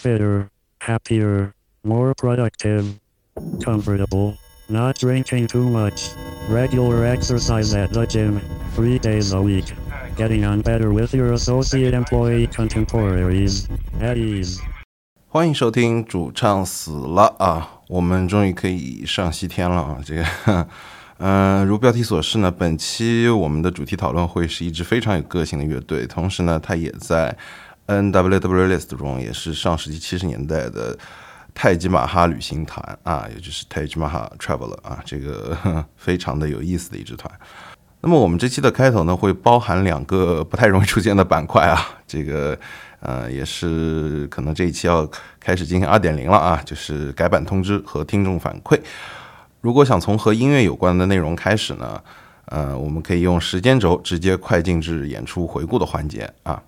fitter, happier, more productive, comfortable, not drinking too much, regular exercise at the gym, three days a week, getting on better with your associate employee contemporaries, at ease. 欢迎收听主唱死了啊！我们终于可以上西天了啊！这个，嗯、如标题所示呢，本期我们的主题讨论会是一支非常有个性的乐队，同时呢，它也在 NWW List 中也是上世纪七十年代的泰姬玛哈旅行团啊，也就是 Taj Mahal Traveler 啊，这个非常的有意思的一支团。那么我们这期的开头呢，会包含两个不太容易出现的板块啊，这个 呃也是可能这一期要开始进行二点零了啊，就是改版通知和听众反馈。如果想从和音乐有关的内容开始呢，呃，我们可以用时间轴直接快进至演出回顾的环节啊。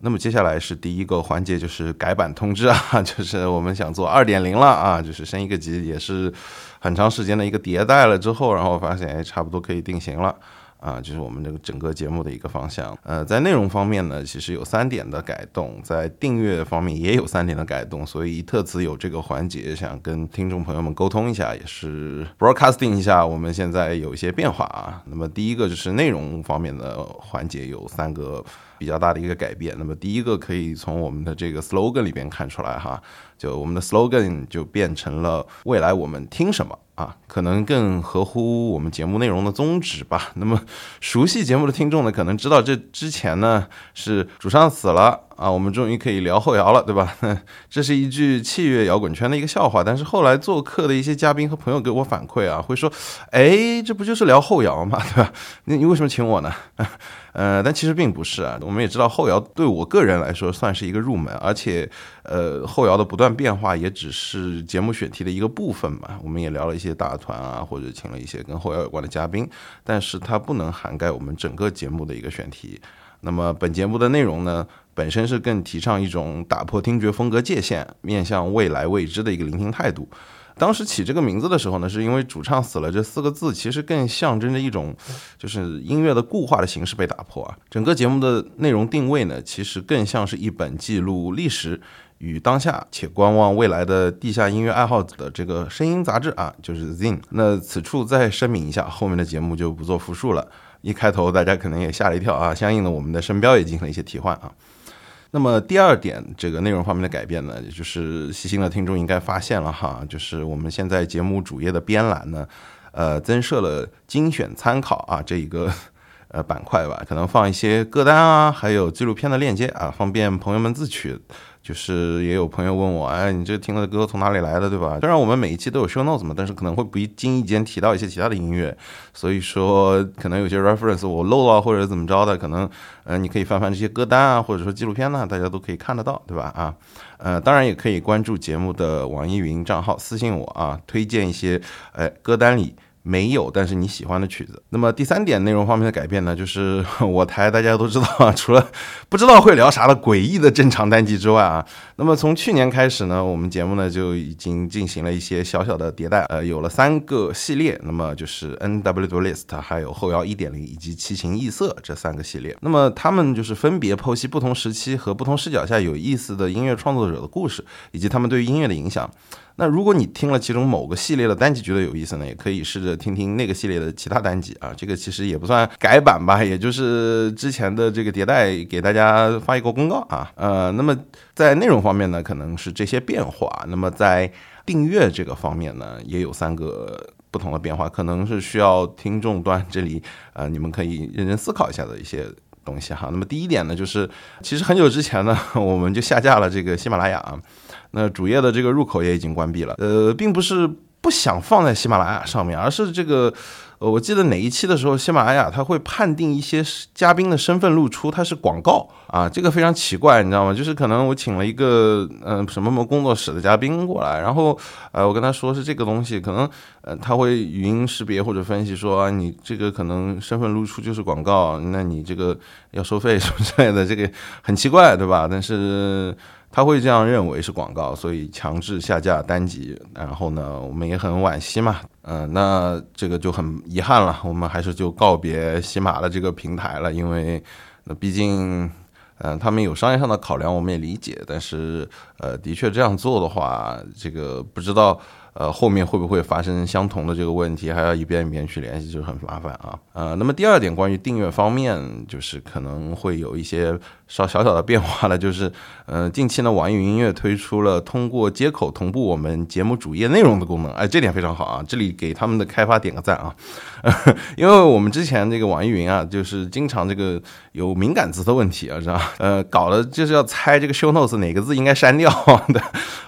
那么接下来是第一个环节，就是改版通知啊，就是我们想做二点零了啊，就是升一个级，也是很长时间的一个迭代了之后，然后发现哎，差不多可以定型了。啊，就是我们这个整个节目的一个方向。呃，在内容方面呢，其实有三点的改动，在订阅方面也有三点的改动，所以特此有这个环节，想跟听众朋友们沟通一下，也是 broadcasting 一下，我们现在有一些变化啊。那么第一个就是内容方面的环节有三个比较大的一个改变。那么第一个可以从我们的这个 slogan 里边看出来哈，就我们的 slogan 就变成了未来我们听什么。啊，可能更合乎我们节目内容的宗旨吧。那么，熟悉节目的听众呢，可能知道这之前呢是主唱死了啊，我们终于可以聊后摇了，对吧？这是一句器乐摇滚圈的一个笑话。但是后来做客的一些嘉宾和朋友给我反馈啊，会说，哎，这不就是聊后摇吗？对吧？那你为什么请我呢？呃，但其实并不是啊。我们也知道后摇对我个人来说算是一个入门，而且呃，后摇的不断变化也只是节目选题的一个部分嘛。我们也聊了一些大团啊，或者请了一些跟后摇有关的嘉宾，但是它不能涵盖我们整个节目的一个选题。那么本节目的内容呢，本身是更提倡一种打破听觉风格界限，面向未来未知的一个聆听态度。当时起这个名字的时候呢，是因为主唱死了这四个字，其实更象征着一种，就是音乐的固化的形式被打破啊。整个节目的内容定位呢，其实更像是一本记录历史与当下且观望未来的地下音乐爱好者的这个声音杂志啊，就是 Zin。那此处再声明一下，后面的节目就不做复述了。一开头大家可能也吓了一跳啊，相应的我们的声标也进行了一些替换啊。那么第二点，这个内容方面的改变呢，也就是细心的听众应该发现了哈，就是我们现在节目主页的编栏呢，呃，增设了精选参考啊这一个呃板块吧，可能放一些歌单啊，还有纪录片的链接啊，方便朋友们自取。就是也有朋友问我，哎，你这听的歌从哪里来的，对吧？虽然我们每一期都有 show notes 嘛，但是可能会不经意间提到一些其他的音乐，所以说可能有些 reference 我漏了或者怎么着的，可能呃你可以翻翻这些歌单啊，或者说纪录片呢，大家都可以看得到，对吧？啊，呃，当然也可以关注节目的网易云账号私信我啊，推荐一些哎歌单里。没有，但是你喜欢的曲子。那么第三点内容方面的改变呢，就是 我台大家都知道啊，除了 不知道会聊啥的诡异的正常单机之外啊，那么从去年开始呢，我们节目呢就已经进行了一些小小的迭代，呃，有了三个系列，那么就是 N W List，还有后摇一点零以及七情异色这三个系列。那么他们就是分别剖析不同时期和不同视角下有意思的音乐创作者的故事，以及他们对于音乐的影响。那如果你听了其中某个系列的单集觉得有意思呢，也可以试着听听那个系列的其他单集啊。这个其实也不算改版吧，也就是之前的这个迭代给大家发一个公告啊。呃，那么在内容方面呢，可能是这些变化。那么在订阅这个方面呢，也有三个不同的变化，可能是需要听众端这里呃，你们可以认真思考一下的一些东西哈。那么第一点呢，就是其实很久之前呢，我们就下架了这个喜马拉雅。那主页的这个入口也已经关闭了，呃，并不是不想放在喜马拉雅上面，而是这个，呃，我记得哪一期的时候，喜马拉雅它会判定一些嘉宾的身份露出，它是广告啊，这个非常奇怪，你知道吗？就是可能我请了一个嗯什么什么工作室的嘉宾过来，然后呃我跟他说是这个东西，可能呃他会语音识别或者分析说你这个可能身份露出就是广告，那你这个要收费什么之类的，这个很奇怪，对吧？但是。他会这样认为是广告，所以强制下架单集。然后呢，我们也很惋惜嘛，嗯，那这个就很遗憾了。我们还是就告别喜马的这个平台了，因为那毕竟，嗯，他们有商业上的考量，我们也理解。但是，呃，的确这样做的话，这个不知道。呃，后面会不会发生相同的这个问题？还要一遍一遍去联系，就很麻烦啊。呃，那么第二点，关于订阅方面，就是可能会有一些稍小小的变化了。就是，呃，近期呢，网易云音乐推出了通过接口同步我们节目主页内容的功能。哎，这点非常好啊，这里给他们的开发点个赞啊。因为我们之前这个网易云啊，就是经常这个有敏感词的问题啊，是吧？呃，搞的就是要猜这个 show notes 哪个字应该删掉的。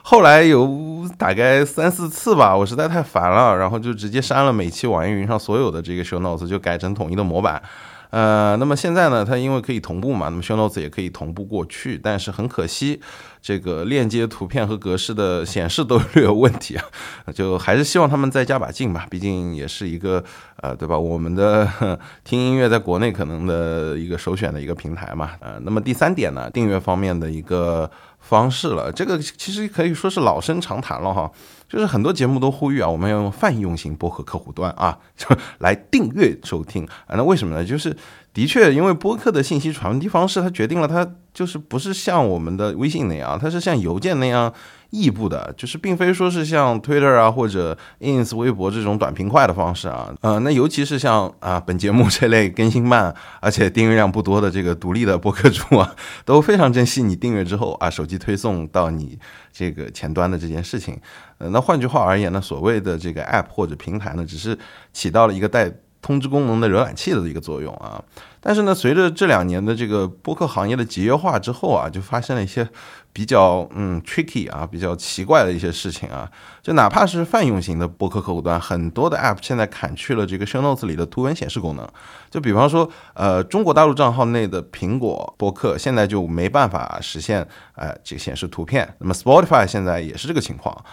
后来有大概三四次吧，我实在太烦了，然后就直接删了每期网易云上所有的这个 show notes，就改成统一的模板。呃，那么现在呢，它因为可以同步嘛，那么 show notes 也可以同步过去，但是很可惜，这个链接图片和格式的显示都略有问题啊，就还是希望他们再加把劲吧，毕竟也是一个呃，对吧？我们的 听音乐在国内可能的一个首选的一个平台嘛。呃，那么第三点呢，订阅方面的一个方式了，这个其实可以说是老生常谈了哈。就是很多节目都呼吁啊，我们要用泛用型播客客户端啊，就来订阅收听啊。那为什么呢？就是的确，因为播客的信息传递方式，它决定了它就是不是像我们的微信那样，它是像邮件那样。异步的，就是并非说是像 Twitter 啊或者 Ins 微博这种短平快的方式啊，呃，那尤其是像啊本节目这类更新慢而且订阅量不多的这个独立的播客主啊，都非常珍惜你订阅之后啊手机推送到你这个前端的这件事情。呃，那换句话而言呢，所谓的这个 App 或者平台呢，只是起到了一个带通知功能的浏览器的一个作用啊。但是呢，随着这两年的这个播客行业的节约化之后啊，就发生了一些。比较嗯 tricky 啊，比较奇怪的一些事情啊，就哪怕是泛用型的播客客户端，很多的 app 现在砍去了这个 show notes 里的图文显示功能。就比方说，呃，中国大陆账号内的苹果播客现在就没办法实现，呃，这个显示图片。那么 Spotify 现在也是这个情况。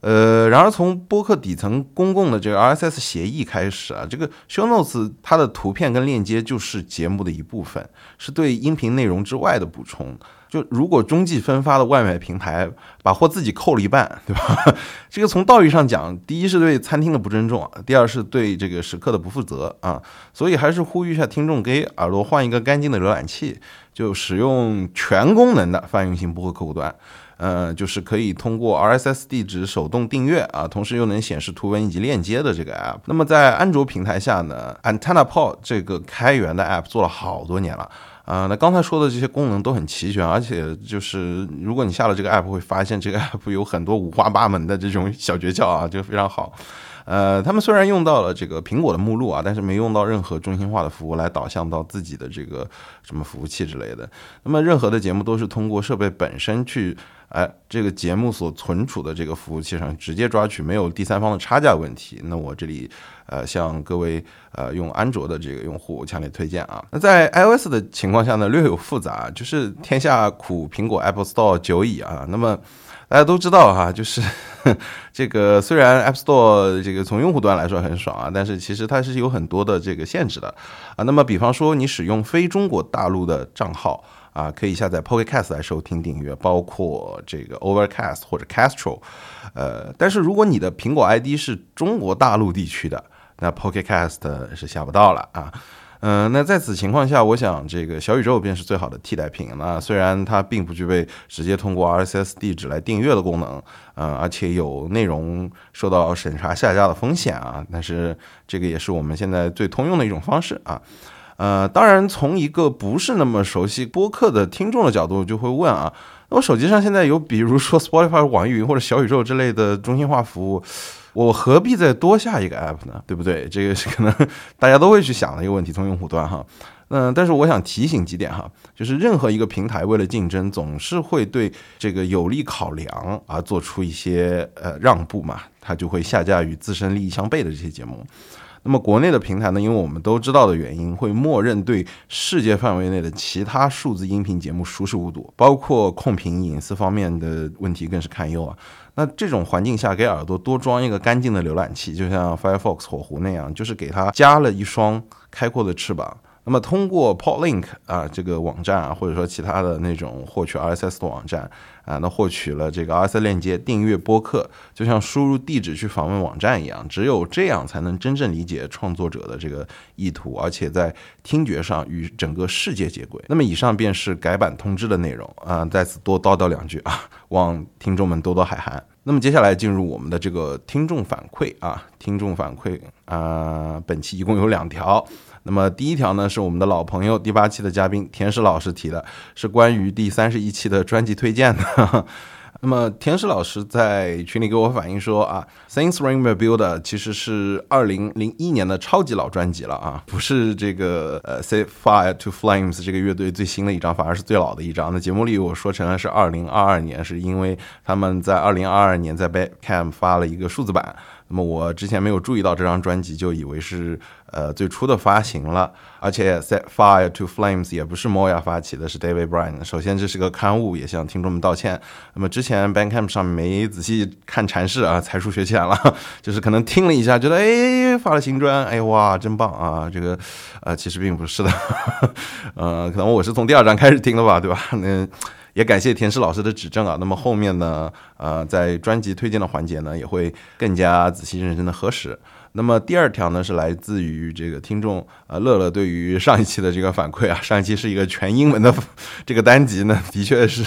呃，然而从播客底层公共的这个 RSS 协议开始啊，这个 show notes 它的图片跟链接就是节目的一部分，是对音频内容之外的补充。就如果中继分发的外卖平台把货自己扣了一半，对吧？这个从道义上讲，第一是对餐厅的不尊重，第二是对这个食客的不负责啊。所以还是呼吁一下听众，给耳朵换一个干净的浏览器，就使用全功能的泛用型播客客户端。呃，就是可以通过 RSS 地址手动订阅啊，同时又能显示图文以及链接的这个 app。那么在安卓平台下呢，AntennaPod 这个开源的 app 做了好多年了。啊，那刚才说的这些功能都很齐全，而且就是如果你下了这个 app，会发现这个 app 有很多五花八门的这种小诀窍啊，就非常好。呃，他们虽然用到了这个苹果的目录啊，但是没用到任何中心化的服务来导向到自己的这个什么服务器之类的。那么任何的节目都是通过设备本身去。哎，这个节目所存储的这个服务器上直接抓取，没有第三方的差价问题。那我这里呃向各位呃用安卓的这个用户强烈推荐啊。那在 iOS 的情况下呢，略有复杂，就是天下苦苹果 App Store 久矣啊。那么大家都知道哈，就是这个虽然 App Store 这个从用户端来说很爽啊，但是其实它是有很多的这个限制的啊。那么比方说你使用非中国大陆的账号。啊，可以下载 Pocket Cast 来收听订阅，包括这个 Overcast 或者 Castro，呃，但是如果你的苹果 ID 是中国大陆地区的，那 Pocket Cast 是下不到了啊。嗯，那在此情况下，我想这个小宇宙便是最好的替代品。那虽然它并不具备直接通过 RSS 地址来订阅的功能，嗯，而且有内容受到审查下架的风险啊，但是这个也是我们现在最通用的一种方式啊。呃，当然，从一个不是那么熟悉播客的听众的角度，就会问啊，那我手机上现在有，比如说 Spotify、网易云或者小宇宙之类的中心化服务，我何必再多下一个 app 呢？对不对？这个是可能大家都会去想的一个问题，从用户端哈。嗯，但是我想提醒几点哈，就是任何一个平台为了竞争，总是会对这个有利考量而做出一些呃让步嘛，它就会下架与自身利益相悖的这些节目。那么国内的平台呢？因为我们都知道的原因，会默认对世界范围内的其他数字音频节目熟视无睹，包括控评隐私方面的问题更是堪忧啊。那这种环境下，给耳朵多装一个干净的浏览器，就像 Firefox 火狐那样，就是给它加了一双开阔的翅膀。那么通过 Podlink 啊这个网站啊，或者说其他的那种获取 RSS 的网站啊，那获取了这个 RSS 链接，订阅播客，就像输入地址去访问网站一样，只有这样才能真正理解创作者的这个意图，而且在听觉上与整个世界接轨。那么以上便是改版通知的内容啊，在此多叨叨两句啊，望听众们多多海涵。那么接下来进入我们的这个听众反馈啊，听众反馈啊，本期一共有两条。那么第一条呢，是我们的老朋友第八期的嘉宾田石老师提的，是关于第三十一期的专辑推荐的。那么田石老师在群里给我反映说啊，Things Rainbow Builder 其实是二零零一年的超级老专辑了啊，不是这个呃 Set Fire to Flames 这个乐队最新的一张，反而是最老的一张。那节目里我说成了是二零二二年，是因为他们在二零二二年在 b a c a m 发了一个数字版。那么我之前没有注意到这张专辑，就以为是呃最初的发行了。而且 Set Fire to Flames 也不是 Moya 发起的，是 David Bryan。首先这是个刊物，也向听众们道歉。那么之前 Bandcamp 上没仔细看阐释啊，才疏学浅了，就是可能听了一下，觉得哎发了新专，哎哇真棒啊！这个呃其实并不是的，呃可能我是从第二张开始听的吧，对吧？那。也感谢田石老师的指正啊。那么后面呢，呃，在专辑推荐的环节呢，也会更加仔细认真的核实。那么第二条呢，是来自于这个听众呃乐乐对于上一期的这个反馈啊，上一期是一个全英文的 这个单集呢，的确是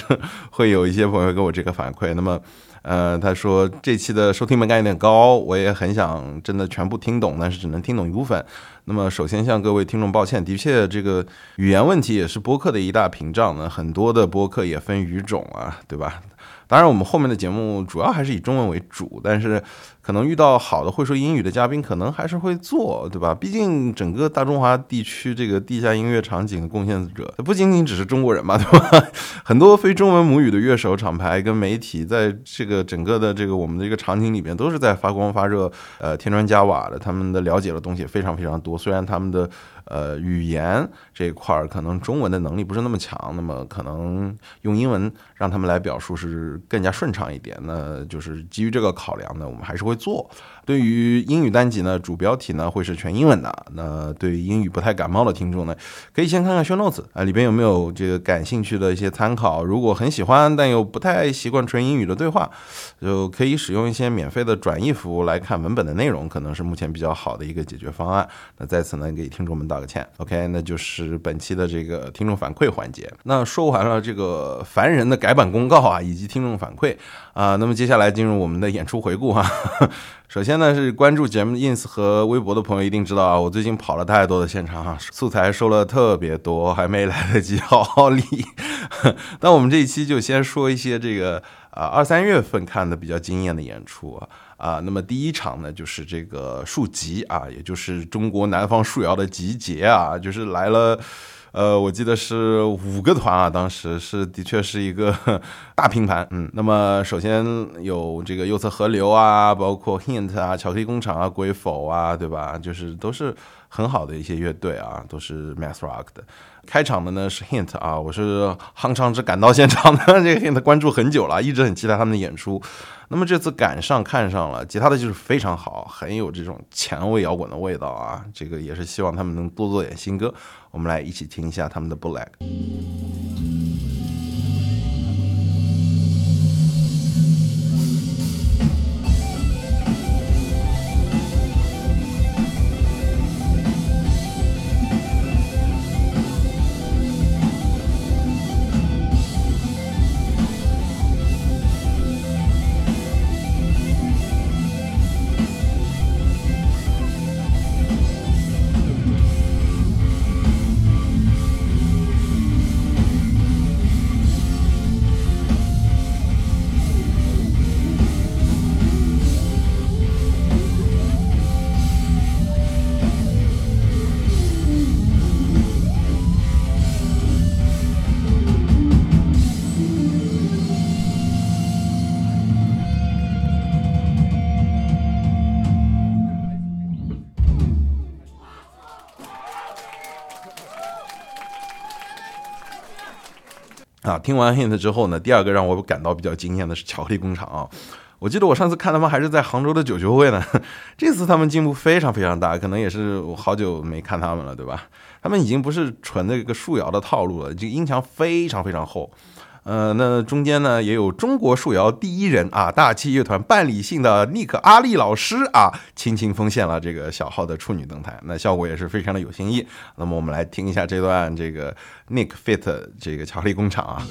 会有一些朋友给我这个反馈。那么。呃，他说这期的收听门槛有点高，我也很想真的全部听懂，但是只能听懂一部分。那么首先向各位听众抱歉，的确这个语言问题也是播客的一大屏障呢。很多的播客也分语种啊，对吧？当然我们后面的节目主要还是以中文为主，但是。可能遇到好的会说英语的嘉宾，可能还是会做，对吧？毕竟整个大中华地区这个地下音乐场景的贡献者，不仅仅只是中国人嘛，对吧？很多非中文母语的乐手、厂牌跟媒体，在这个整个的这个我们的这个场景里面，都是在发光发热，呃，添砖加瓦的。他们的了解的东西非常非常多，虽然他们的呃语言这一块儿可能中文的能力不是那么强，那么可能用英文让他们来表述是更加顺畅一点。那就是基于这个考量呢，我们还是会。做对于英语单集呢，主标题呢会是全英文的。那对于英语不太感冒的听众呢，可以先看看 show notes 啊，里边有没有这个感兴趣的一些参考。如果很喜欢但又不太习惯纯英语的对话，就可以使用一些免费的转译服务来看文本的内容，可能是目前比较好的一个解决方案。那在此呢，给听众们道个歉。OK，那就是本期的这个听众反馈环节。那说完了这个烦人的改版公告啊，以及听众反馈啊，那么接下来进入我们的演出回顾哈。首先呢，是关注节目 ins 和微博的朋友一定知道啊，我最近跑了太多的现场哈，素材收了特别多，还没来得及好好理。那我们这一期就先说一些这个啊二三月份看的比较惊艳的演出啊啊，那么第一场呢就是这个树集啊，也就是中国南方树谣的集结啊，就是来了。呃，我记得是五个团啊，当时是的确是一个 大拼盘，嗯，那么首先有这个右侧河流啊，包括 Hint 啊，巧克力工厂啊，鬼否啊，对吧？就是都是很好的一些乐队啊，都是 Math Rock 的。开场的呢是 Hint 啊，我是夯唱之赶到现场的，这个 Hint 关注很久了，一直很期待他们的演出。那么这次赶上看上了，吉他的就是非常好，很有这种前卫摇滚的味道啊。这个也是希望他们能多做点新歌，我们来一起听一下他们的《Black》。完 Hint 之后呢，第二个让我感到比较惊艳的是巧克力工厂啊。我记得我上次看他们还是在杭州的九球会呢，这次他们进步非常非常大，可能也是我好久没看他们了，对吧？他们已经不是纯的一个树摇的套路了，这个音墙非常非常厚。呃，那中间呢也有中国树摇第一人啊，大气乐团半理性的 Nick 阿力老师啊，倾情奉献了这个小号的处女登台，那效果也是非常的有新意。那么我们来听一下这段这个 Nick Fit 这个巧克力工厂啊。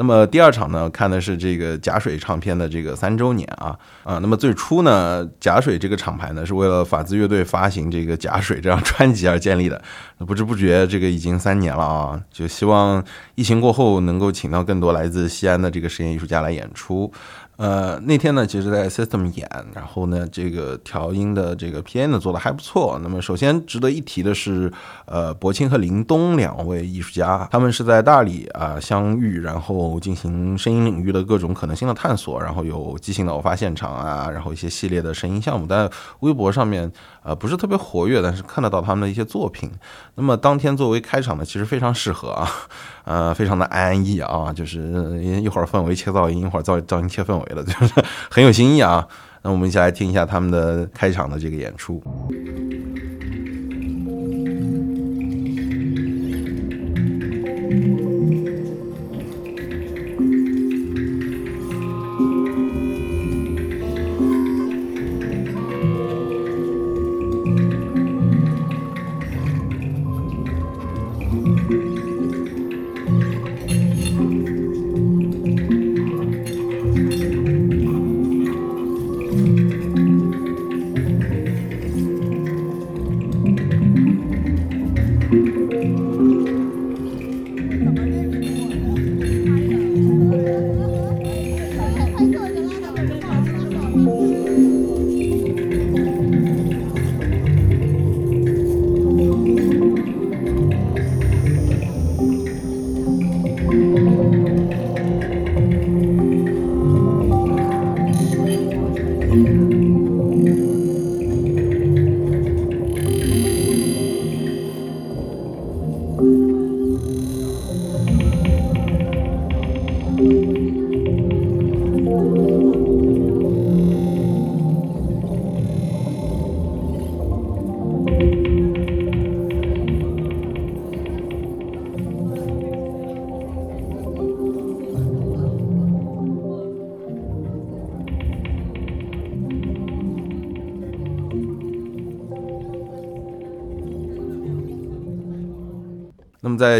那么第二场呢，看的是这个假水唱片的这个三周年啊啊。那么最初呢，假水这个厂牌呢，是为了法兹乐队发行这个假水这张专辑而建立的。不知不觉这个已经三年了啊，就希望疫情过后能够请到更多来自西安的这个实验艺术家来演出。呃，那天呢，其实在 System 演，然后呢，这个调音的这个 PA 呢做的还不错。那么首先值得一提的是，呃，博清和林东两位艺术家，他们是在大理啊相遇，然后进行声音领域的各种可能性的探索，然后有即兴的偶发现场啊，然后一些系列的声音项目，但微博上面呃不是特别活跃，但是看得到他们的一些作品。那么当天作为开场呢，其实非常适合啊。呃，非常的安逸啊，就是一会儿氛围切噪音，一会儿噪噪音切氛围的，就是很有新意啊。那我们一起来听一下他们的开场的这个演出。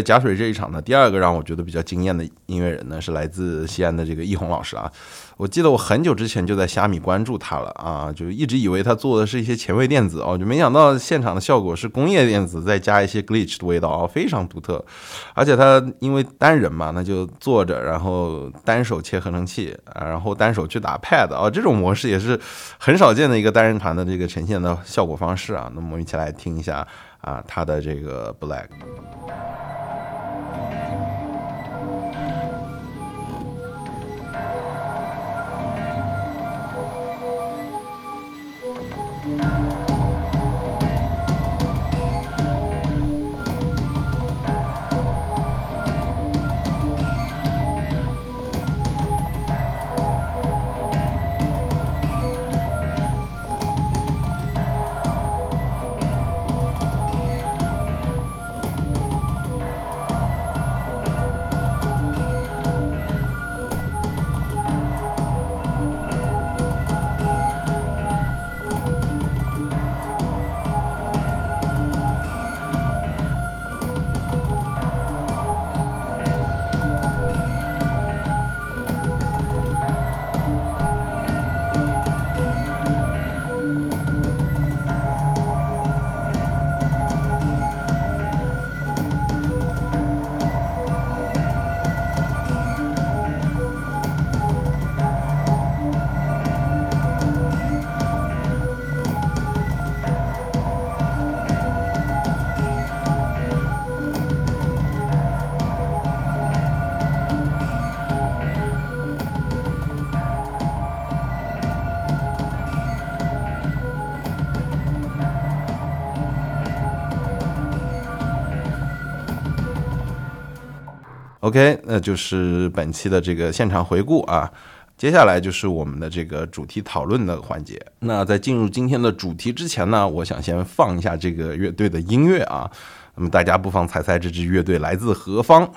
假水这一场呢，第二个让我觉得比较惊艳的音乐人呢，是来自西安的这个易红老师啊。我记得我很久之前就在虾米关注他了啊，就一直以为他做的是一些前卫电子哦，就没想到现场的效果是工业电子再加一些 glitch 的味道啊，非常独特。而且他因为单人嘛，那就坐着，然后单手切合成器啊，然后单手去打 pad 啊，这种模式也是很少见的一个单人团的这个呈现的效果方式啊。那么我们一起来听一下啊，他的这个 black。OK，那就是本期的这个现场回顾啊。接下来就是我们的这个主题讨论的环节。那在进入今天的主题之前呢，我想先放一下这个乐队的音乐啊。那么大家不妨猜猜这支乐队来自何方？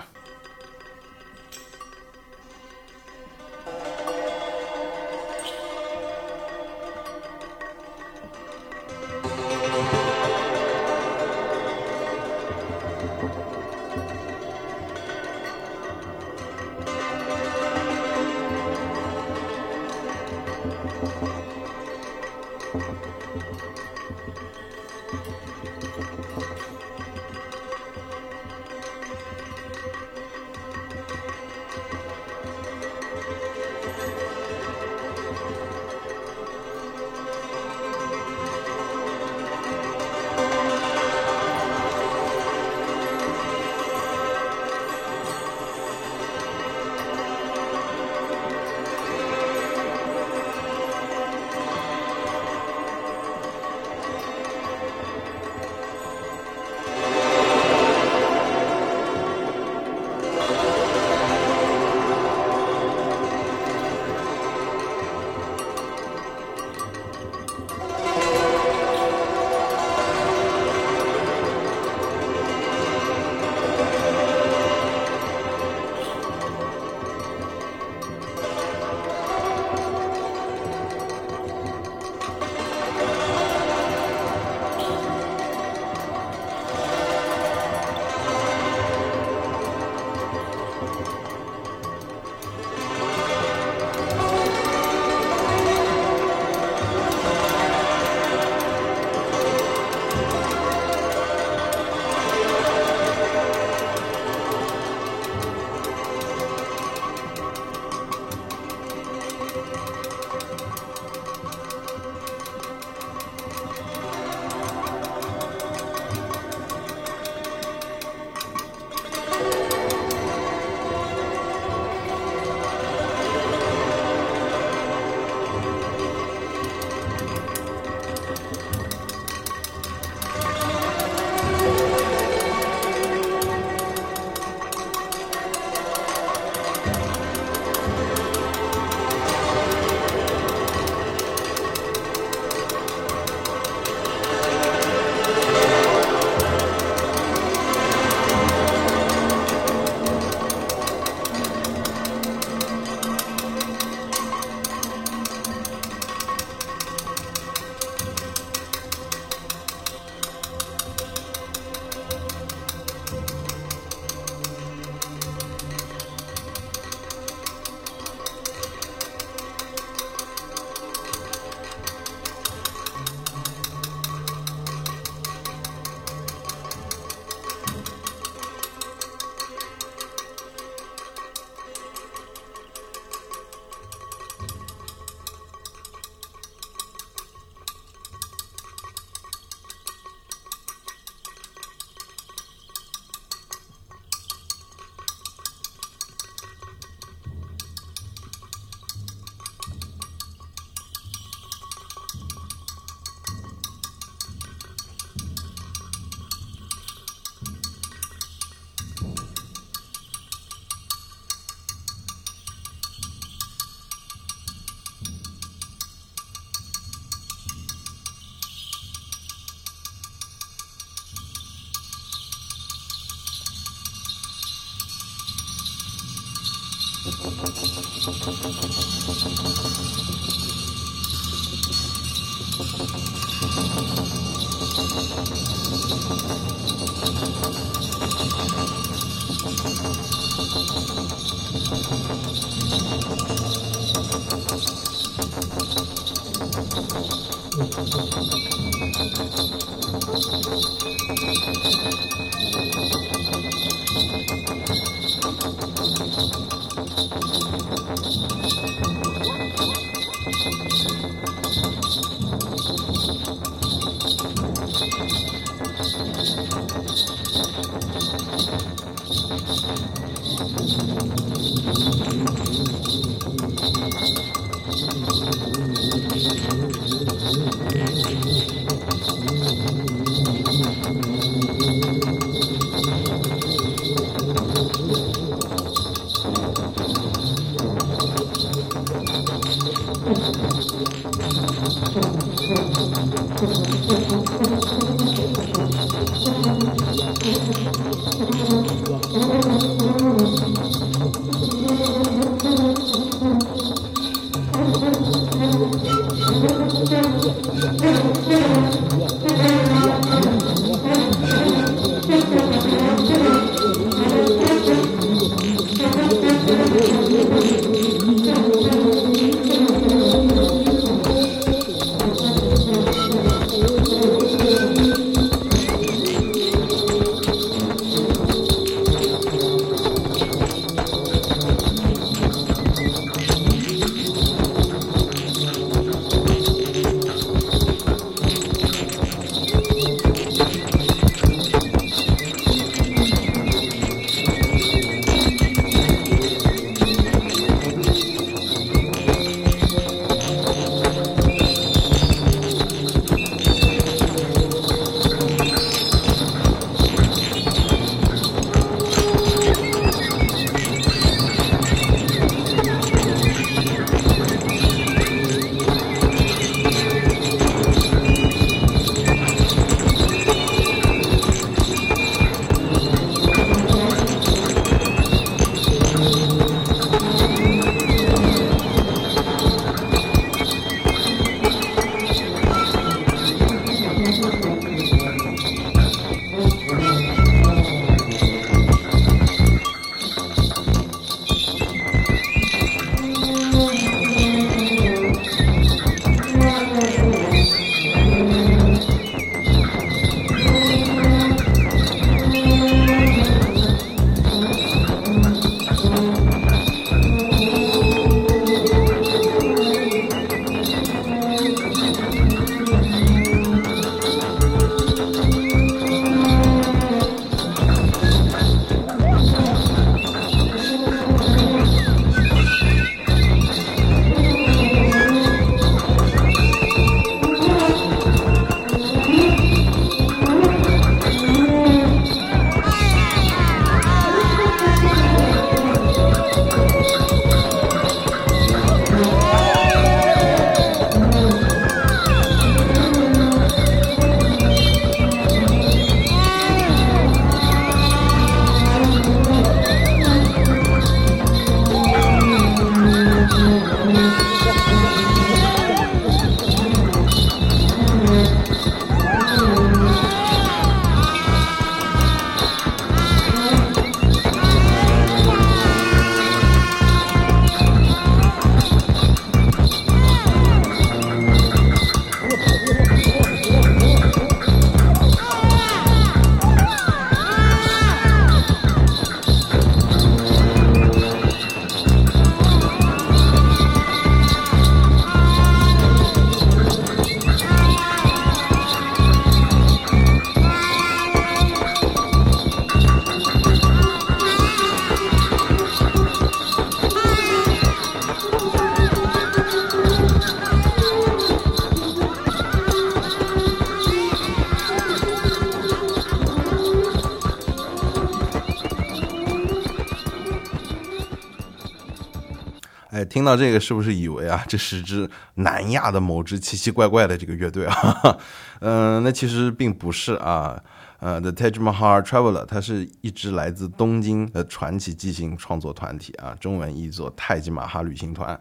听到这个是不是以为啊，这是支南亚的某支奇奇怪怪的这个乐队啊？嗯，那其实并不是啊。呃，The Taj Mahal Traveler，它是一支来自东京的传奇即兴创作团体啊，中文译作太极马哈旅行团。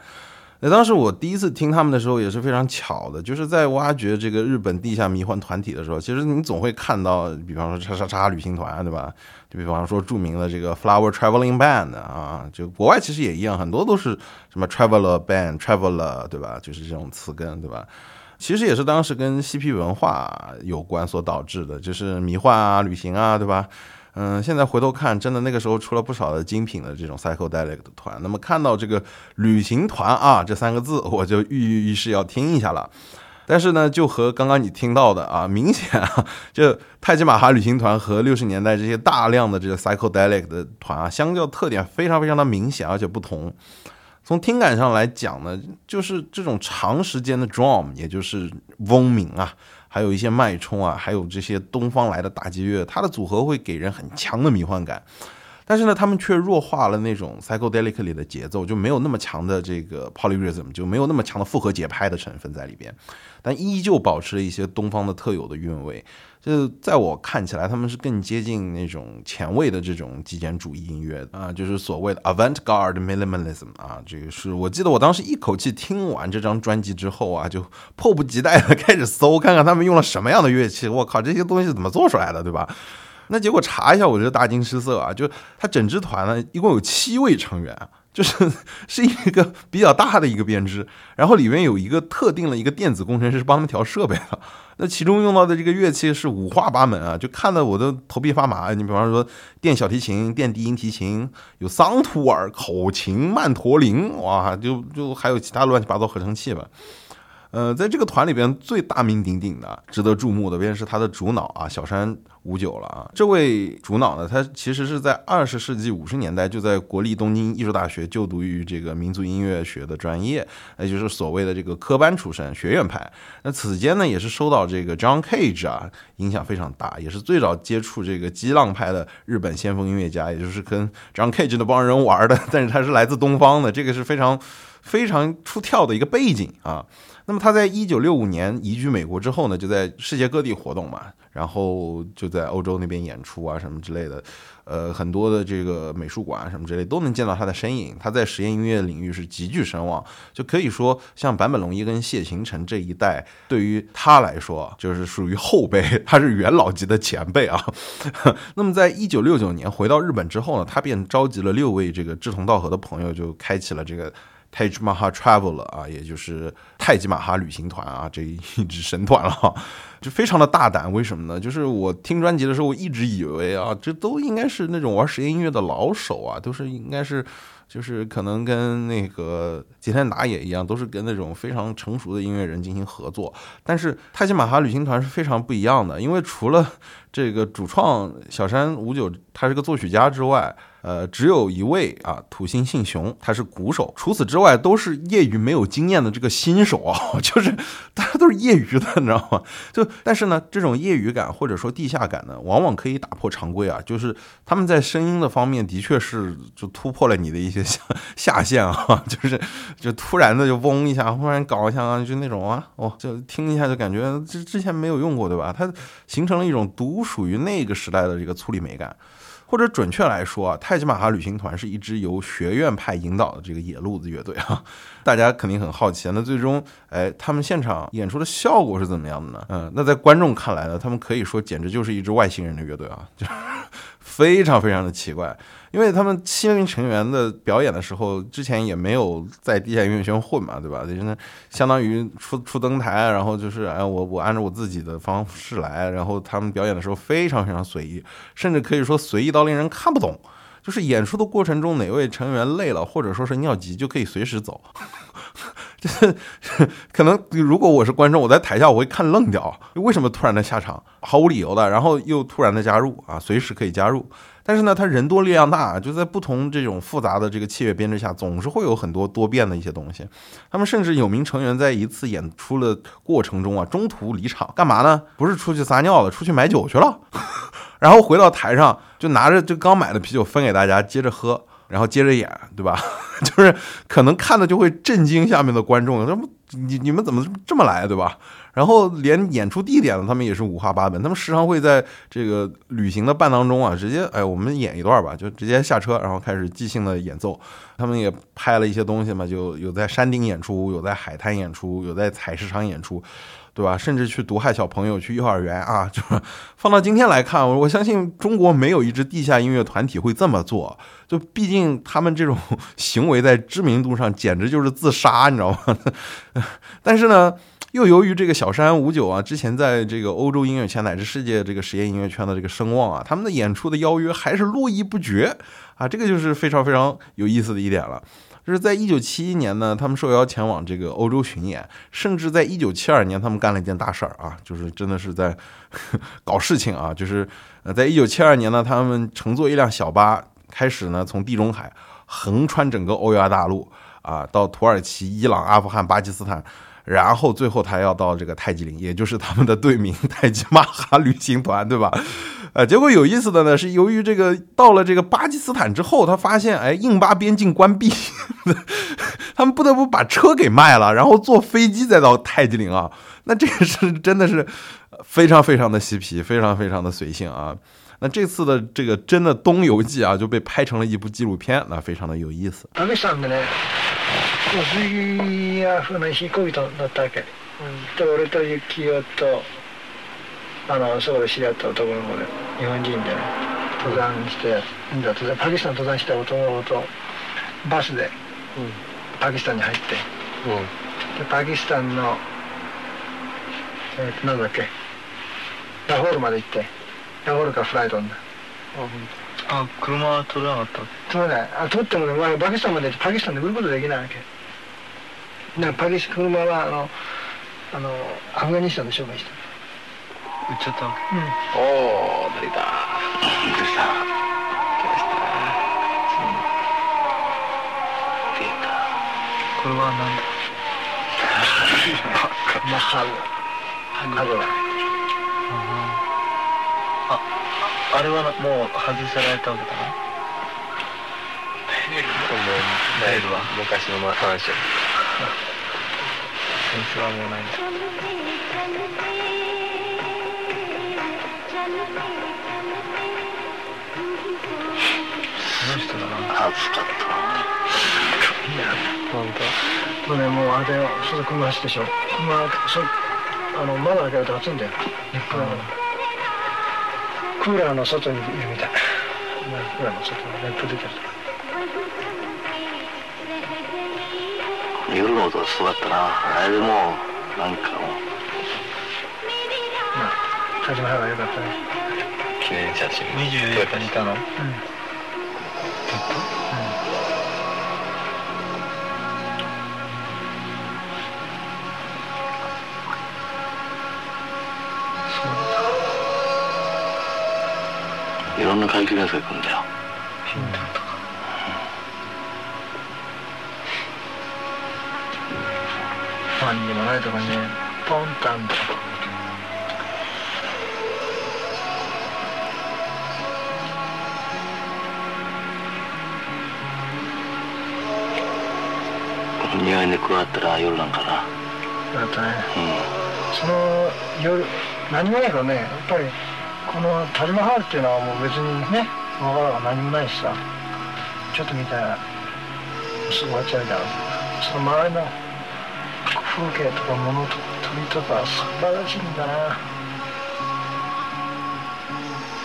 那当时我第一次听他们的时候也是非常巧的，就是在挖掘这个日本地下迷幻团体的时候，其实你总会看到，比方说叉叉叉旅行团，对吧？就比方说著名的这个 Flower Traveling Band 啊，就国外其实也一样，很多都是什么 Traveler Band、Traveler，对吧？就是这种词根，对吧？其实也是当时跟嬉皮文化有关所导致的，就是迷幻啊、旅行啊，对吧？嗯，现在回头看，真的那个时候出了不少的精品的这种 psychedelic 的团。那么看到这个旅行团啊这三个字，我就跃跃欲试要听一下了。但是呢，就和刚刚你听到的啊，明显啊，就泰姬玛哈旅行团和六十年代这些大量的这个 psychedelic 的团啊，相较特点非常非常的明显，而且不同。从听感上来讲呢，就是这种长时间的 drum，也就是嗡鸣啊，还有一些脉冲啊，还有这些东方来的打击乐，它的组合会给人很强的迷幻感。但是呢，他们却弱化了那种 psychedelic 里的节奏，就没有那么强的这个 polyrhythm，就没有那么强的复合节拍的成分在里边，但依旧保持了一些东方的特有的韵味。就在我看起来，他们是更接近那种前卫的这种极简主义音乐啊，就是所谓的 avant-garde minimalism 啊。这个是我记得我当时一口气听完这张专辑之后啊，就迫不及待的开始搜，看看他们用了什么样的乐器。我靠，这些东西怎么做出来的，对吧？那结果查一下，我觉得大惊失色啊！就他整支团呢，一共有七位成员。就是 是一个比较大的一个编制，然后里面有一个特定的一个电子工程师帮他们调设备的。那其中用到的这个乐器是五花八门啊，就看得我都头皮发麻。你比方说电小提琴、电低音提琴，有桑图尔、口琴、曼陀林，哇，就就还有其他乱七八糟合成器吧。呃，在这个团里边最大名鼎鼎的、值得注目的便是他的主脑啊，小山五九了啊。这位主脑呢，他其实是在二十世纪五十年代就在国立东京艺术大学就读于这个民族音乐学的专业，也就是所谓的这个科班出身、学院派。那此间呢，也是受到这个 John Cage 啊影响非常大，也是最早接触这个激浪派的日本先锋音乐家，也就是跟 John Cage 那帮人玩的。但是他是来自东方的，这个是非常非常出挑的一个背景啊。那么他在一九六五年移居美国之后呢，就在世界各地活动嘛，然后就在欧洲那边演出啊什么之类的，呃，很多的这个美术馆啊什么之类都能见到他的身影。他在实验音乐领域是极具声望，就可以说像坂本龙一跟谢行成这一代，对于他来说就是属于后辈，他是元老级的前辈啊。那么在一九六九年回到日本之后呢，他便召集了六位这个志同道合的朋友，就开启了这个。泰吉马哈 Traveler 啊，也就是泰姬玛哈旅行团啊，这 一支神团了，就非常的大胆。为什么呢？就是我听专辑的时候，我一直以为啊，这都应该是那种玩实验音乐的老手啊，都是应该是，就是可能跟那个吉田打野一样，都是跟那种非常成熟的音乐人进行合作。但是泰姬玛哈旅行团是非常不一样的，因为除了这个主创小山五九他是个作曲家之外。呃，只有一位啊，土星信雄，他是鼓手。除此之外，都是业余没有经验的这个新手啊，就是大家都是业余的，你知道吗？就但是呢，这种业余感或者说地下感呢，往往可以打破常规啊。就是他们在声音的方面，的确是就突破了你的一些下 下限啊，就是就突然的就嗡一下，忽然搞一下啊，就那种啊，哦，就听一下就感觉之之前没有用过，对吧？它形成了一种独属于那个时代的这个粗粝美感。或者准确来说啊，泰姬玛哈旅行团是一支由学院派引导的这个野路子乐队啊，大家肯定很好奇，那最终哎，他们现场演出的效果是怎么样的呢？嗯，那在观众看来呢，他们可以说简直就是一支外星人的乐队啊，就是 非常非常的奇怪。因为他们七名成员的表演的时候，之前也没有在地下音乐圈混嘛，对吧？就是相当于出出登台，然后就是哎，我我按照我自己的方式来，然后他们表演的时候非常非常随意，甚至可以说随意到令人看不懂。就是演出的过程中，哪位成员累了，或者说是尿急，就可以随时走。就 是可能如果我是观众，我在台下我会看愣掉，为什么突然的下场，毫无理由的，然后又突然的加入啊，随时可以加入。但是呢，他人多力量大，就在不同这种复杂的这个器乐编制下，总是会有很多多变的一些东西。他们甚至有名成员在一次演出的过程中啊，中途离场，干嘛呢？不是出去撒尿了，出去买酒去了。然后回到台上，就拿着这刚买的啤酒分给大家，接着喝。然后接着演，对吧？就是可能看的就会震惊下面的观众，这么你你们怎么这么来，对吧？然后连演出地点呢，他们也是五花八门，他们时常会在这个旅行的半当中啊，直接哎，我们演一段吧，就直接下车，然后开始即兴的演奏。他们也拍了一些东西嘛，就有在山顶演出，有在海滩演出，有在采石场演出。对吧？甚至去毒害小朋友，去幼儿园啊，就是放到今天来看，我相信中国没有一支地下音乐团体会这么做。就毕竟他们这种 行为在知名度上简直就是自杀，你知道吗？但是呢，又由于这个小山五九啊，之前在这个欧洲音乐圈乃至世界这个实验音乐圈的这个声望啊，他们的演出的邀约还是络绎不绝啊，这个就是非常非常有意思的一点了。就是在一九七一年呢，他们受邀前往这个欧洲巡演，甚至在一九七二年，他们干了一件大事儿啊，就是真的是在搞事情啊，就是呃，在一九七二年呢，他们乘坐一辆小巴，开始呢从地中海横穿整个欧亚大陆啊，到土耳其、伊朗、阿富汗、巴基斯坦。然后最后他要到这个泰姬陵，也就是他们的队名泰姬玛哈旅行团，对吧？呃，结果有意思的呢是，由于这个到了这个巴基斯坦之后，他发现哎，印巴边境关闭，他们不得不把车给卖了，然后坐飞机再到泰姬陵啊。那这个是真的是非常非常的嬉皮，非常非常的随性啊。那这次的这个真的东游记啊，就被拍成了一部纪录片，那非常的有意思。あのそこで知り合った男の子で日本人でね登山してパキスタン登山した男の子とバスでパキスタンに入って、うん、でパキスタンの、えー、なんだっけラホールまで行ってラホールからフライトんだあ車は取らなかった？取れない。あ取ってもね、まあ、パキスタンまでパキスタンで売ることできないわけ。なパキス車はあのあのアフガニスタンで商売した売っちゃったわけ、うん、おお出た出た。来ました出たこれは何？だマハルハグラああれはもう外されたわけだな。もうだいぶ昔の話。をセンスはもうない。んだ暑かった本当とねもうあれだよ外車走ってでしょ。車そあの窓開けると暑いんだよ。熱風だからクーラーの外にいるみたい。クーラーの外に熱風出てるとか。夜の音がすごかったな。あれでもうなんかもう田島原よかったね。記念写真。24日にいたの？うん。ずっといろんな階級のやつが来るんだよ。ヒントとかファンにもないとこにね。ポンタンと庭に寝加わったら夜なんかな。だったね、うん、その夜何もないからねやっぱりこのタジマハールっていうのはもう別にねわからが何もないしさちょっと見たらすぐ終わっちゃうじゃん。その周りの風景とか物と鳥とか素晴らしいんだな。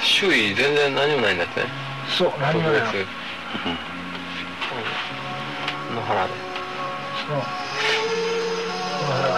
周囲全然何もないんだって？そう何もないうん。野原でそう野原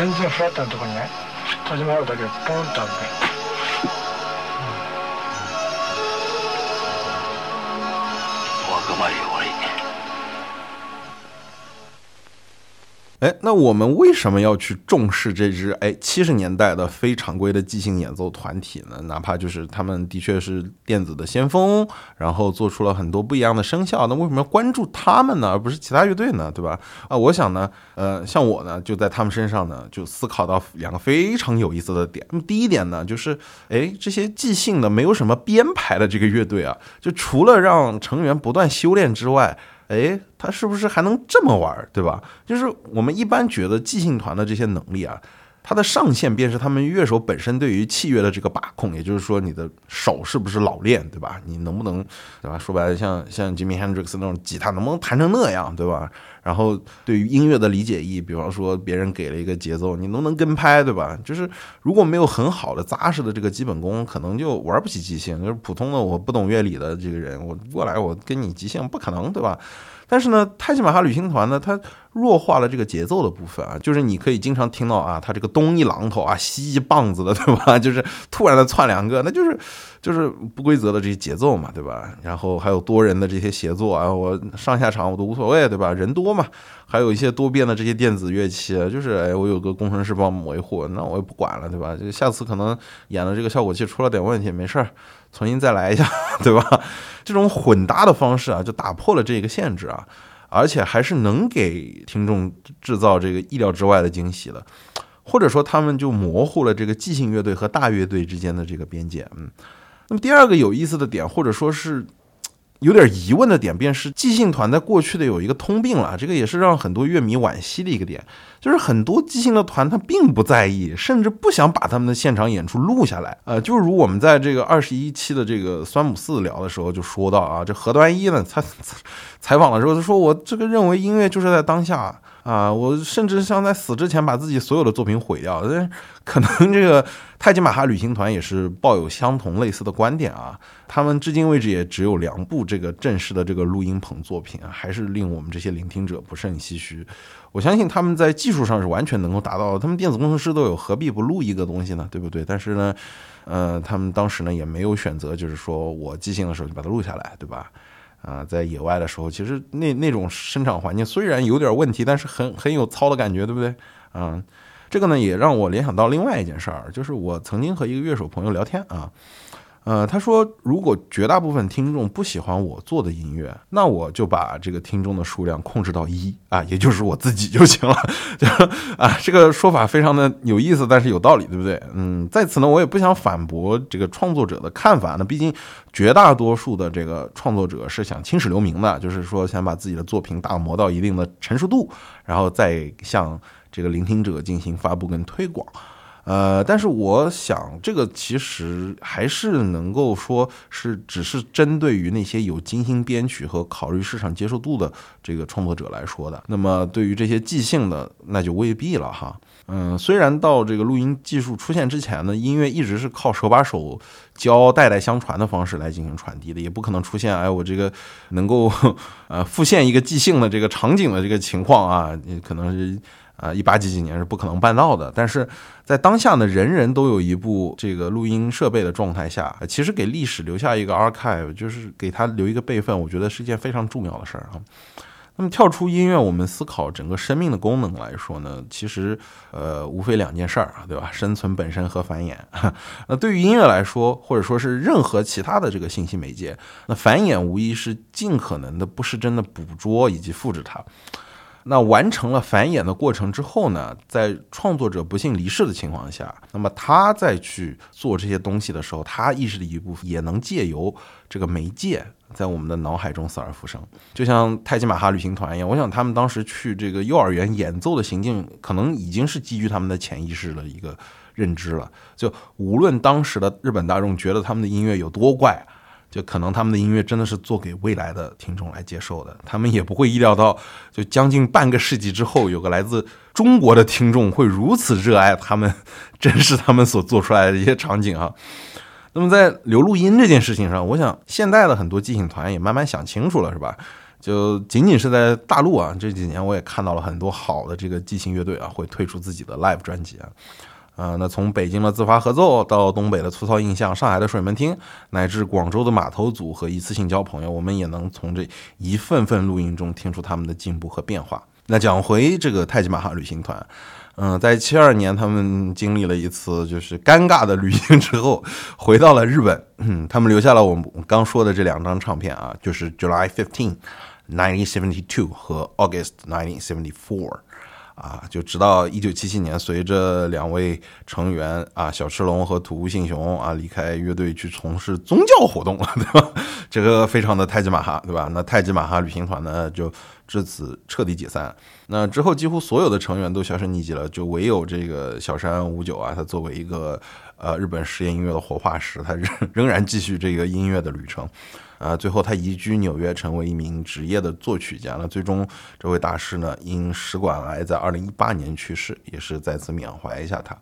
全然フラットなところにね始まるだけでポンとあるん哎，那我们为什么要去重视这支哎七十年代的非常规的即兴演奏团体呢？哪怕就是他们的确是电子的先锋，然后做出了很多不一样的声效，那为什么要关注他们呢，而不是其他乐队呢？对吧？啊，我想呢，呃，像我呢，就在他们身上呢，就思考到两个非常有意思的点。那么第一点呢，就是哎，这些即兴的没有什么编排的这个乐队啊，就除了让成员不断修炼之外。哎，他是不是还能这么玩，对吧？就是我们一般觉得即兴团的这些能力啊，它的上限便是他们乐手本身对于器乐的这个把控，也就是说你的手是不是老练，对吧？你能不能，对吧？说白了，像像 Jimmy Hendrix 那种吉他能不能弹成那样，对吧？然后对于音乐的理解意，比方说别人给了一个节奏，你能不能跟拍，对吧？就是如果没有很好的扎实的这个基本功，可能就玩不起即兴。就是普通的我不懂乐理的这个人，我过来我跟你即兴不可能，对吧？但是呢，泰姬玛哈旅行团呢，它弱化了这个节奏的部分啊，就是你可以经常听到啊，它这个东一榔头啊，西一棒子的，对吧？就是突然的窜两个，那就是就是不规则的这些节奏嘛，对吧？然后还有多人的这些协作啊，我上下场我都无所谓，对吧？人多嘛，还有一些多变的这些电子乐器，就是哎，我有个工程师帮我们维护，那我也不管了，对吧？就下次可能演的这个效果器出了点问题，没事儿。重新再来一下，对吧？这种混搭的方式啊，就打破了这个限制啊，而且还是能给听众制造这个意料之外的惊喜的，或者说他们就模糊了这个即兴乐队和大乐队之间的这个边界。嗯，那么第二个有意思的点，或者说是。有点疑问的点，便是即兴团在过去的有一个通病了，这个也是让很多乐迷惋惜的一个点，就是很多即兴的团他并不在意，甚至不想把他们的现场演出录下来。呃，就如我们在这个二十一期的这个酸姆四聊的时候就说到啊，这何端一呢，他采访的时候他说我这个认为音乐就是在当下。啊，我甚至想在死之前把自己所有的作品毁掉。但可能这个泰姬玛哈旅行团也是抱有相同类似的观点啊。他们至今为止也只有两部这个正式的这个录音棚作品啊，还是令我们这些聆听者不甚唏嘘。我相信他们在技术上是完全能够达到的，他们电子工程师都有，何必不录一个东西呢？对不对？但是呢，呃，他们当时呢也没有选择，就是说我即兴的时候就把它录下来，对吧？啊，在野外的时候，其实那那种生长环境虽然有点问题，但是很很有操的感觉，对不对？啊，这个呢也让我联想到另外一件事儿，就是我曾经和一个乐手朋友聊天啊。呃，他说，如果绝大部分听众不喜欢我做的音乐，那我就把这个听众的数量控制到一啊，也就是我自己就行了。就啊，这个说法非常的有意思，但是有道理，对不对？嗯，在此呢，我也不想反驳这个创作者的看法。那毕竟绝大多数的这个创作者是想青史留名的，就是说想把自己的作品打磨到一定的成熟度，然后再向这个聆听者进行发布跟推广。呃，但是我想，这个其实还是能够说是只是针对于那些有精心编曲和考虑市场接受度的这个创作者来说的。那么对于这些即兴的，那就未必了哈。嗯，虽然到这个录音技术出现之前呢，音乐一直是靠手把手教、代代相传的方式来进行传递的，也不可能出现哎我这个能够 呃复现一个即兴的这个场景的这个情况啊，你可能是。啊，一八几几年是不可能办到的。但是在当下呢，人人都有一部这个录音设备的状态下，其实给历史留下一个 archive，就是给他留一个备份，我觉得是一件非常重要的事儿啊。那么跳出音乐，我们思考整个生命的功能来说呢，其实呃，无非两件事儿啊，对吧？生存本身和繁衍。那对于音乐来说，或者说是任何其他的这个信息媒介，那繁衍无疑是尽可能的不失真的捕捉以及复制它。那完成了繁衍的过程之后呢，在创作者不幸离世的情况下，那么他再去做这些东西的时候，他意识的一部分也能借由这个媒介，在我们的脑海中死而复生，就像泰姬玛哈旅行团一样。我想他们当时去这个幼儿园演奏的行径，可能已经是基于他们的潜意识的一个认知了。就无论当时的日本大众觉得他们的音乐有多怪。就可能他们的音乐真的是做给未来的听众来接受的，他们也不会意料到，就将近半个世纪之后，有个来自中国的听众会如此热爱他们，珍视他们所做出来的一些场景啊。那么在留录音这件事情上，我想现在的很多即兴团也慢慢想清楚了，是吧？就仅仅是在大陆啊，这几年我也看到了很多好的这个即兴乐队啊，会推出自己的 live 专辑啊。啊，那从北京的自发合奏到东北的粗糙印象，上海的水门厅，乃至广州的码头组和一次性交朋友，我们也能从这一份份录音中听出他们的进步和变化。那讲回这个泰姬玛哈旅行团，嗯，在七二年他们经历了一次就是尴尬的旅行之后，回到了日本。嗯，他们留下了我们刚说的这两张唱片啊，就是 July Fifteen, Nineteen Seventy Two 和 August Nineteen Seventy Four。啊，就直到一九七七年，随着两位成员啊小赤龙和土屋信雄啊离开乐队去从事宗教活动了，对吧？这个非常的泰姬玛哈，对吧？那泰姬玛哈旅行团呢就至此彻底解散。那之后几乎所有的成员都销声匿迹了，就唯有这个小山五九啊，他作为一个呃日本实验音乐的活化石，他 仍仍然继续这个音乐的旅程。啊，最后他移居纽约，成为一名职业的作曲家。那最终，这位大师呢，因食管癌在二零一八年去世，也是再次缅怀一下他。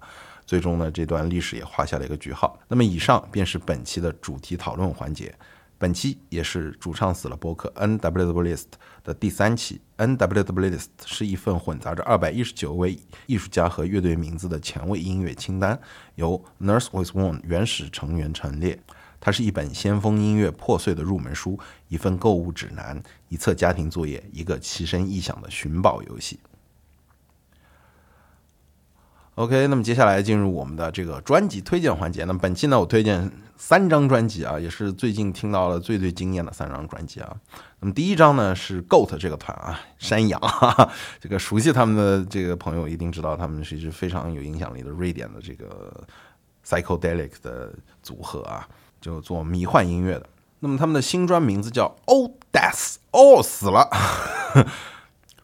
最终呢，这段历史也画下了一个句号。那么，以上便是本期的主题讨论环节。本期也是主唱死了播客 N W W List 的第三期。N W W List 是一份混杂着二百一十九位艺术家和乐队名字的前卫音乐清单，由 Nurse with One 原始成员陈列。它是一本先锋音乐破碎的入门书，一份购物指南，一册家庭作业，一个奇声异响的寻宝游戏。OK，那么接下来进入我们的这个专辑推荐环节。那么本期呢，我推荐三张专辑啊，也是最近听到了最最惊艳的三张专辑啊。那么第一张呢是 Goat 这个团啊，山羊，哈哈，这个熟悉他们的这个朋友一定知道，他们是一支非常有影响力的瑞典的这个 Psychedelic 的组合啊。就做迷幻音乐的，那么他们的新专名字叫《All Death》，哦死了，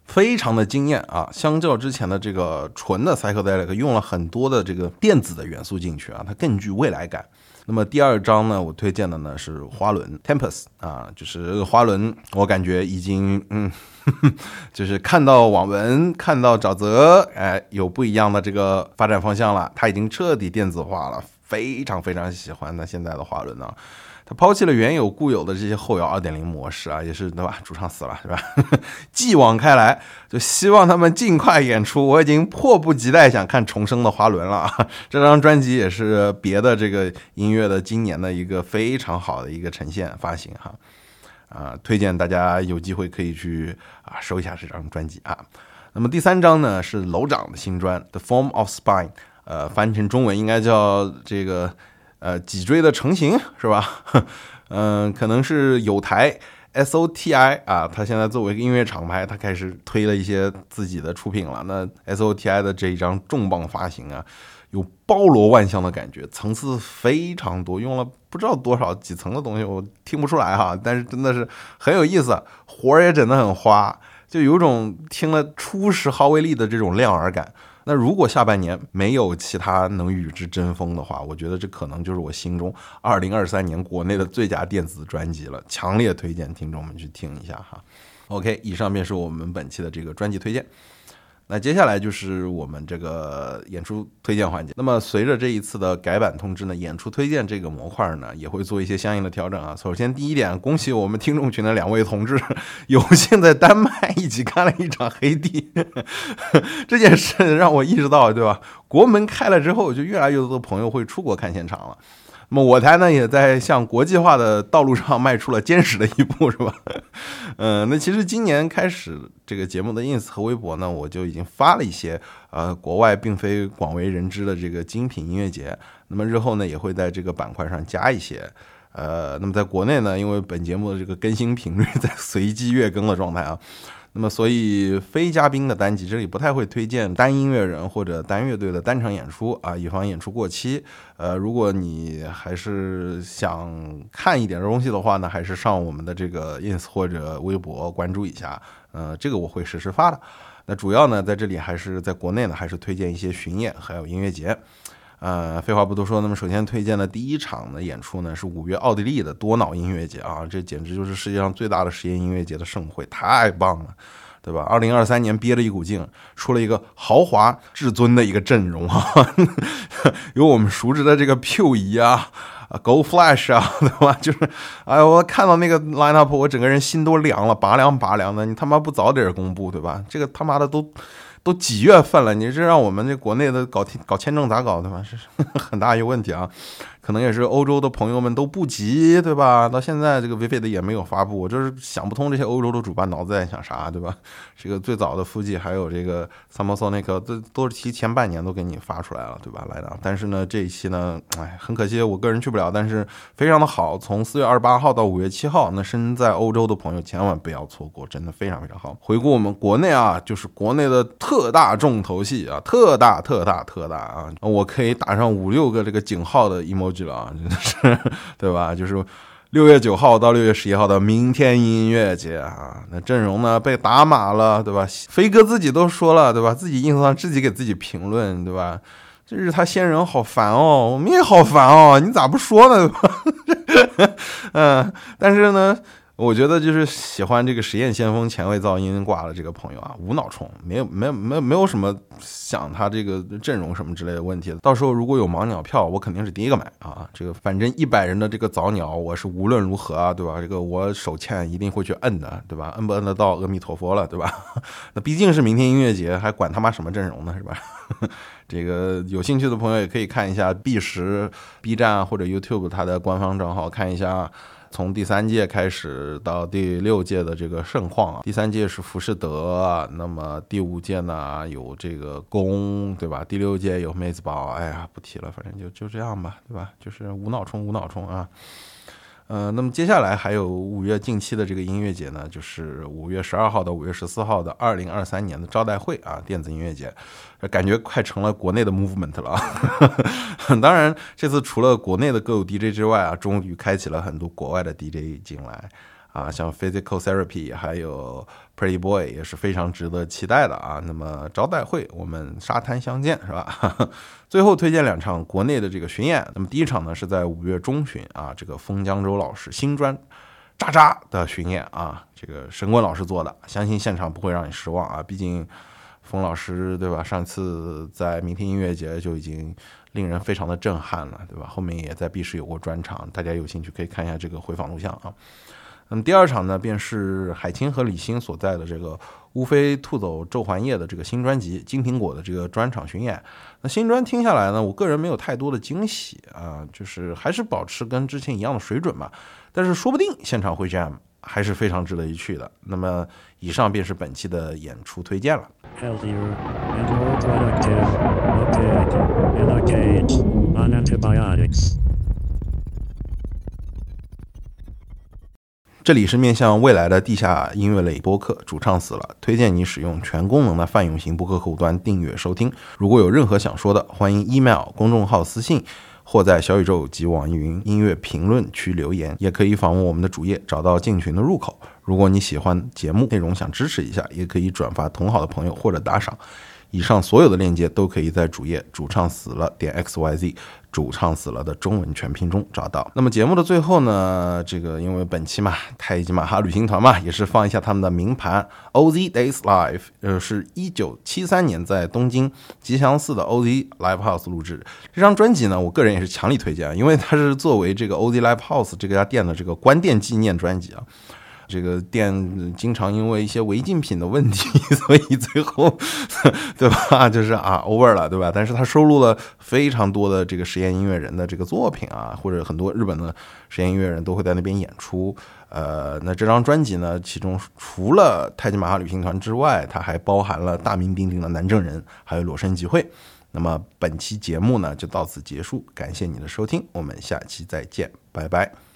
非常的惊艳啊！相较之前的这个纯的 Psychedelic，用了很多的这个电子的元素进去啊，它更具未来感。那么第二张呢，我推荐的呢是花轮 Tempest 啊，就是花轮，我感觉已经嗯，就是看到网文，看到沼泽，哎，有不一样的这个发展方向了，它已经彻底电子化了。非常非常喜欢那现在的花轮呢，他抛弃了原有固有的这些后摇二点零模式啊，也是对吧？主唱死了是吧？继往开来，就希望他们尽快演出。我已经迫不及待想看重生的花轮了！这张专辑也是别的这个音乐的今年的一个非常好的一个呈现发行哈啊，推荐大家有机会可以去啊收一下这张专辑啊。那么第三张呢是楼长的新专《The Form of Spine》。呃，翻译成中文应该叫这个呃脊椎的成型是吧？嗯，可能是有台 S O T I 啊，他现在作为音乐厂牌，他开始推了一些自己的出品了。那 S O T I 的这一张重磅发行啊，有包罗万象的感觉，层次非常多，用了不知道多少几层的东西，我听不出来哈，但是真的是很有意思，活儿也整得很花，就有种听了初始哈维利的这种亮耳感。那如果下半年没有其他能与之争锋的话，我觉得这可能就是我心中二零二三年国内的最佳电子专辑了，强烈推荐听众们去听一下哈。OK，以上便是我们本期的这个专辑推荐。那接下来就是我们这个演出推荐环节。那么随着这一次的改版通知呢，演出推荐这个模块呢也会做一些相应的调整啊。首先第一点，恭喜我们听众群的两位同志 有幸在丹麦一起看了一场黑帝，这件事让我意识到，对吧？国门开了之后，就越来越多的朋友会出国看现场了。那么我台呢，也在向国际化的道路上迈出了坚实的一步，是吧？嗯，那其实今年开始这个节目的 ins 和微博呢，我就已经发了一些呃国外并非广为人知的这个精品音乐节。那么日后呢，也会在这个板块上加一些。呃，那么在国内呢，因为本节目的这个更新频率 在随机月更的状态啊。那么，所以非嘉宾的单集这里不太会推荐单音乐人或者单乐队的单场演出啊，以防演出过期。呃，如果你还是想看一点东西的话呢，还是上我们的这个 ins 或者微博关注一下。呃，这个我会实时发的。那主要呢，在这里还是在国内呢，还是推荐一些巡演还有音乐节。呃，废话不多说，那么首先推荐的第一场的演出呢，是五月奥地利的多瑙音乐节啊，这简直就是世界上最大的实验音乐节的盛会，太棒了，对吧？二零二三年憋了一股劲，出了一个豪华至尊的一个阵容啊，有我们熟知的这个 Q 姨啊，啊，Go Flash 啊，对吧？就是，哎我看到那个 lineup，我整个人心都凉了，拔凉拔凉的。你他妈不早点公布，对吧？这个他妈的都。都几月份了？你这让我们这国内的搞搞签证咋搞的嘛？是 很大一个问题啊！可能也是欧洲的朋友们都不急，对吧？到现在这个 Vivid 也没有发布，我就是想不通这些欧洲的主办脑子在想啥，对吧？这个最早的腹肌还有这个 Summer Sonic 都都是提前半年都给你发出来了，对吧？来的，但是呢，这一期呢，哎，很可惜我个人去不了，但是非常的好，从四月二十八号到五月七号，那身在欧洲的朋友千万不要错过，真的非常非常好。回顾我们国内啊，就是国内的特大重头戏啊，特大特大特大啊，我可以打上五六个这个井号的 emo 去了啊，真的是。对吧？就是六月九号到六月十一号的明天音乐节啊，那阵容呢被打码了，对吧？飞哥自己都说了，对吧？自己硬上自己给自己评论，对吧？这是他先人好烦哦，我们也好烦哦，你咋不说呢？对吧？嗯，但是呢。我觉得就是喜欢这个实验先锋前卫噪音挂的这个朋友啊，无脑冲，没有没有没有没有什么想他这个阵容什么之类的问题。到时候如果有盲鸟票，我肯定是第一个买啊。这个反正一百人的这个早鸟，我是无论如何啊，对吧？这个我手欠一定会去摁的，对吧？摁不摁得到，阿弥陀佛了，对吧？那毕竟是明天音乐节，还管他妈什么阵容呢，是吧？这个有兴趣的朋友也可以看一下 B 十 B 站或者 YouTube 它的官方账号看一下。从第三届开始到第六届的这个盛况啊，第三届是浮士德，那么第五届呢有这个宫，对吧？第六届有妹子宝，哎呀，不提了，反正就就这样吧，对吧？就是无脑冲，无脑冲啊。呃，那么接下来还有五月近期的这个音乐节呢，就是五月十二号到五月十四号的二零二三年的招待会啊，电子音乐节，感觉快成了国内的 movement 了。当然，这次除了国内的歌舞 DJ 之外啊，终于开启了很多国外的 DJ 进来。啊，像 Physical Therapy 还有 Pretty Boy 也是非常值得期待的啊。那么招待会，我们沙滩相见是吧？最后推荐两场国内的这个巡演。那么第一场呢是在五月中旬啊，这个封江州老师新专渣渣的巡演啊，这个神棍老师做的，相信现场不会让你失望啊。毕竟封老师对吧？上次在明天音乐节就已经令人非常的震撼了，对吧？后面也在 B 市有过专场，大家有兴趣可以看一下这个回访录像啊。那么第二场呢，便是海清和李欣所在的这个乌飞兔走昼环夜的这个新专辑《金苹果》的这个专场巡演。那新专听下来呢，我个人没有太多的惊喜啊，就是还是保持跟之前一样的水准吧。但是说不定现场会 jam 还是非常值得一去的。那么以上便是本期的演出推荐了。这里是面向未来的地下音乐类播客，主唱死了，推荐你使用全功能的泛用型播客客户端订阅收听。如果有任何想说的，欢迎 email 公众号私信，或在小宇宙及网易云音乐评论区留言，也可以访问我们的主页，找到进群的入口。如果你喜欢节目内容，想支持一下，也可以转发同好的朋友或者打赏。以上所有的链接都可以在主页主唱死了点 x y z 主唱死了的中文全拼中找到。那么节目的最后呢，这个因为本期嘛，太极马哈旅行团嘛，也是放一下他们的名盘 OZ Days Live，呃，是一九七三年在东京吉祥寺的 OZ Live House 录制这张专辑呢，我个人也是强力推荐啊，因为它是作为这个 OZ Live House 这家店的这个关店纪念专辑啊。这个店经常因为一些违禁品的问题，所以最后，对吧？就是啊，over 了，对吧？但是它收录了非常多的这个实验音乐人的这个作品啊，或者很多日本的实验音乐人都会在那边演出。呃，那这张专辑呢，其中除了太极玛哈旅行团之外，它还包含了大名鼎鼎的南正人，还有裸身集会。那么本期节目呢，就到此结束，感谢你的收听，我们下期再见，拜拜。